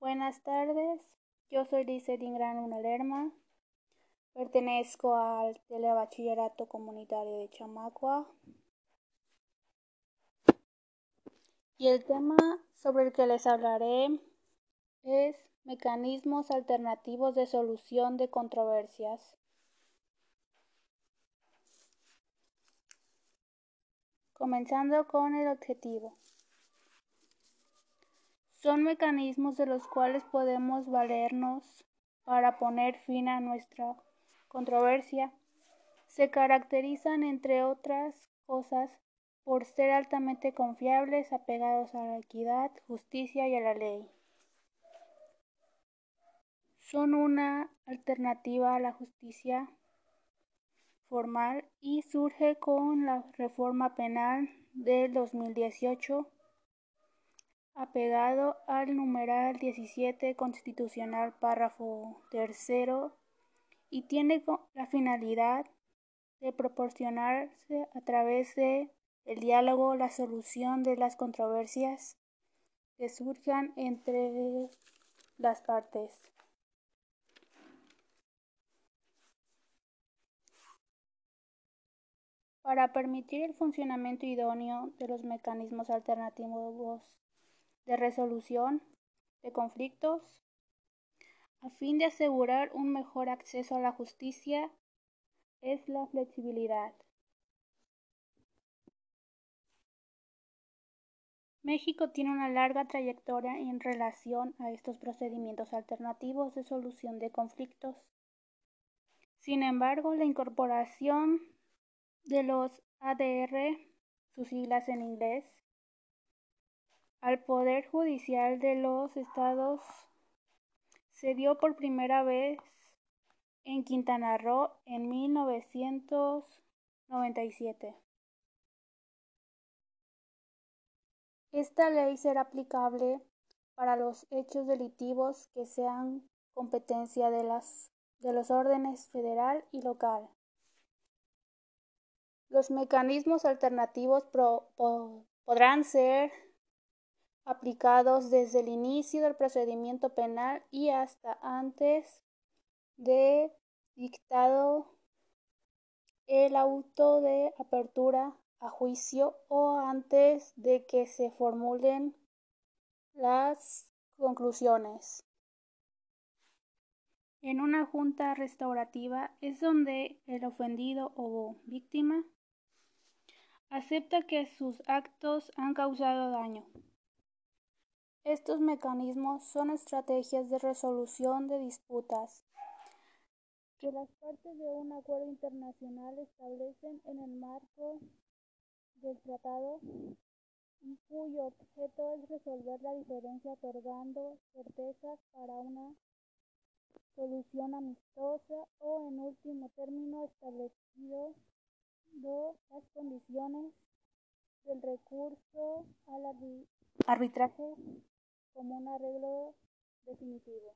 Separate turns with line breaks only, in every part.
Buenas tardes, yo soy Lizeth Ingrán Lerma, pertenezco al Telebachillerato Comunitario de Chamacua y el tema sobre el que les hablaré es mecanismos alternativos de solución de controversias. Comenzando con el objetivo. Son mecanismos de los cuales podemos valernos para poner fin a nuestra controversia. Se caracterizan, entre otras cosas, por ser altamente confiables, apegados a la equidad, justicia y a la ley. Son una alternativa a la justicia formal y surge con la reforma penal del 2018 apegado al numeral 17 constitucional párrafo tercero y tiene la finalidad de proporcionarse a través de el diálogo la solución de las controversias que surjan entre las partes. Para permitir el funcionamiento idóneo de los mecanismos alternativos de resolución de conflictos a fin de asegurar un mejor acceso a la justicia es la flexibilidad. México tiene una larga trayectoria en relación a estos procedimientos alternativos de solución de conflictos. Sin embargo, la incorporación de los ADR, sus siglas en inglés, al Poder Judicial de los Estados se dio por primera vez en Quintana Roo en 1997. Esta ley será aplicable para los hechos delictivos que sean competencia de, las, de los órdenes federal y local. Los mecanismos alternativos podrán ser aplicados desde el inicio del procedimiento penal y hasta antes de dictado el auto de apertura a juicio o antes de que se formulen las conclusiones. En una junta restaurativa es donde el ofendido o víctima acepta que sus actos han causado daño. Estos mecanismos son estrategias de resolución de disputas que las partes de un acuerdo internacional establecen en el marco del tratado cuyo objeto es resolver la diferencia otorgando certezas para una solución amistosa o en último término establecido las condiciones del recurso al arbitraje como un arreglo definitivo.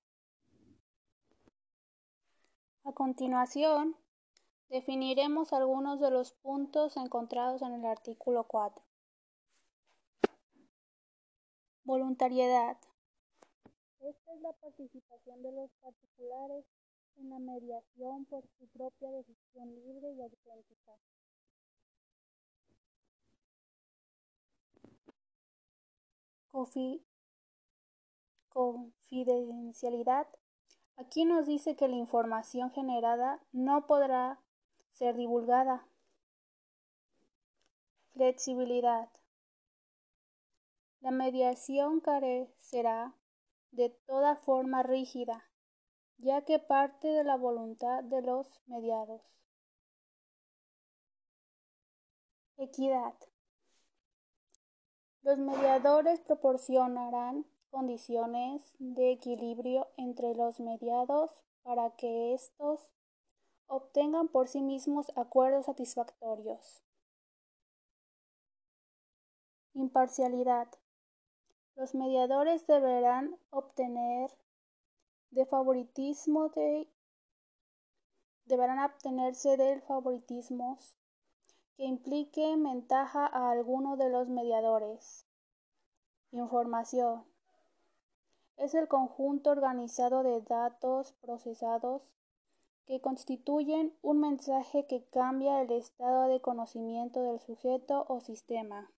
A continuación, definiremos algunos de los puntos encontrados en el artículo 4. Voluntariedad. Esta es la participación de los particulares en la mediación por su propia decisión libre y auténtica. Confidencialidad. Aquí nos dice que la información generada no podrá ser divulgada. Flexibilidad. La mediación carecerá de toda forma rígida, ya que parte de la voluntad de los mediados. Equidad. Los mediadores proporcionarán condiciones de equilibrio entre los mediados para que éstos obtengan por sí mismos acuerdos satisfactorios. Imparcialidad. Los mediadores deberán obtener de favoritismo de deberán obtenerse del favoritismo que implique ventaja a alguno de los mediadores. Información. Es el conjunto organizado de datos procesados que constituyen un mensaje que cambia el estado de conocimiento del sujeto o sistema.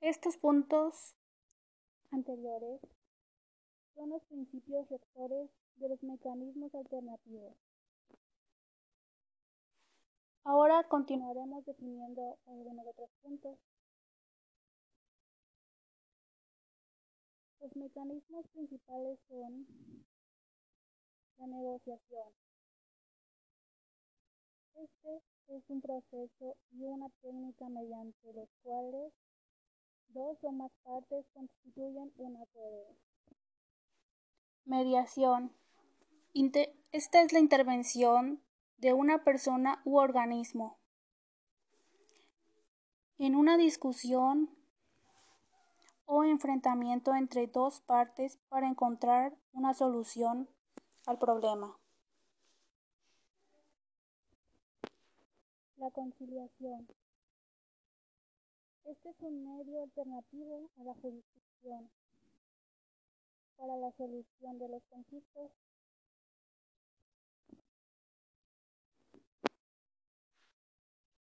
Estos puntos anteriores son los principios rectores de los mecanismos alternativos. Ahora continuaremos definiendo algunos otros puntos. Los mecanismos principales son la negociación. Este es un proceso y una técnica mediante los cuales dos o más partes constituyen un acuerdo. Mediación. Esta es la intervención de una persona u organismo en una discusión o enfrentamiento entre dos partes para encontrar una solución al problema. La conciliación. Este es un medio alternativo a la jurisdicción para la solución de los conflictos.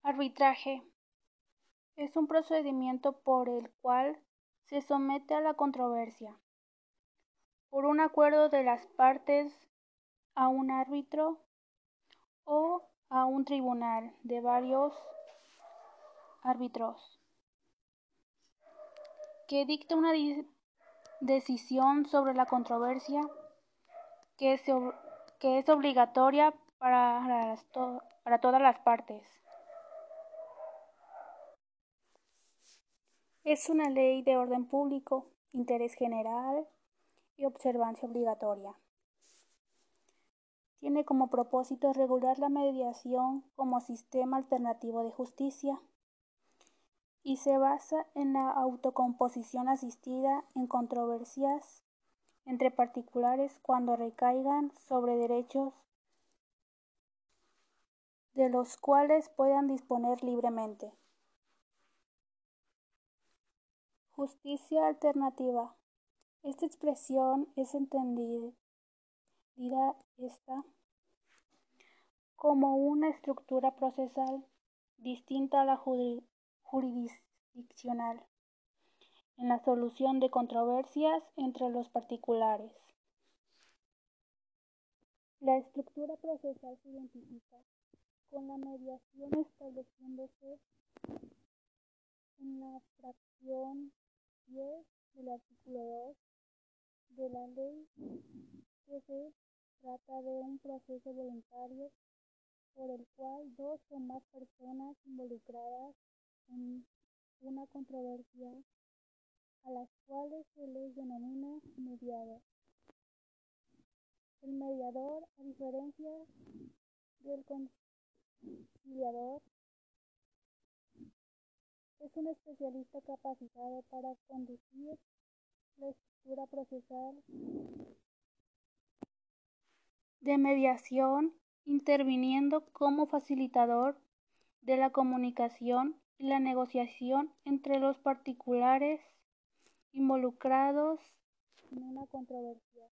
Arbitraje. Es un procedimiento por el cual se somete a la controversia por un acuerdo de las partes a un árbitro o a un tribunal de varios árbitros que dicta una decisión sobre la controversia que, es obligatoria para, todas las partes. Es una ley de orden público, interés general y observancia obligatoria. Tiene como propósito regular la mediación como sistema alternativo de justicia y se basa en la autocomposición asistida en controversias entre particulares cuando recaigan sobre derechos de los cuales puedan disponer libremente. Justicia alternativa. Esta expresión es entendida esta como una estructura procesal distinta a la jurisdiccional en la solución de controversias entre los particulares. La estructura procesal se identifica con la mediación estableciéndose en la fracción 10 del artículo 2 de la ley que se trata de un proceso voluntario por el cual dos o más personas involucradas en una controversia a las cuales se les denomina mediador. El mediador, a diferencia del conciliador, es un especialista capacitado para conducir la estructura procesal de mediación, interviniendo como facilitador de la comunicación y la negociación entre los particulares involucrados en una controversia.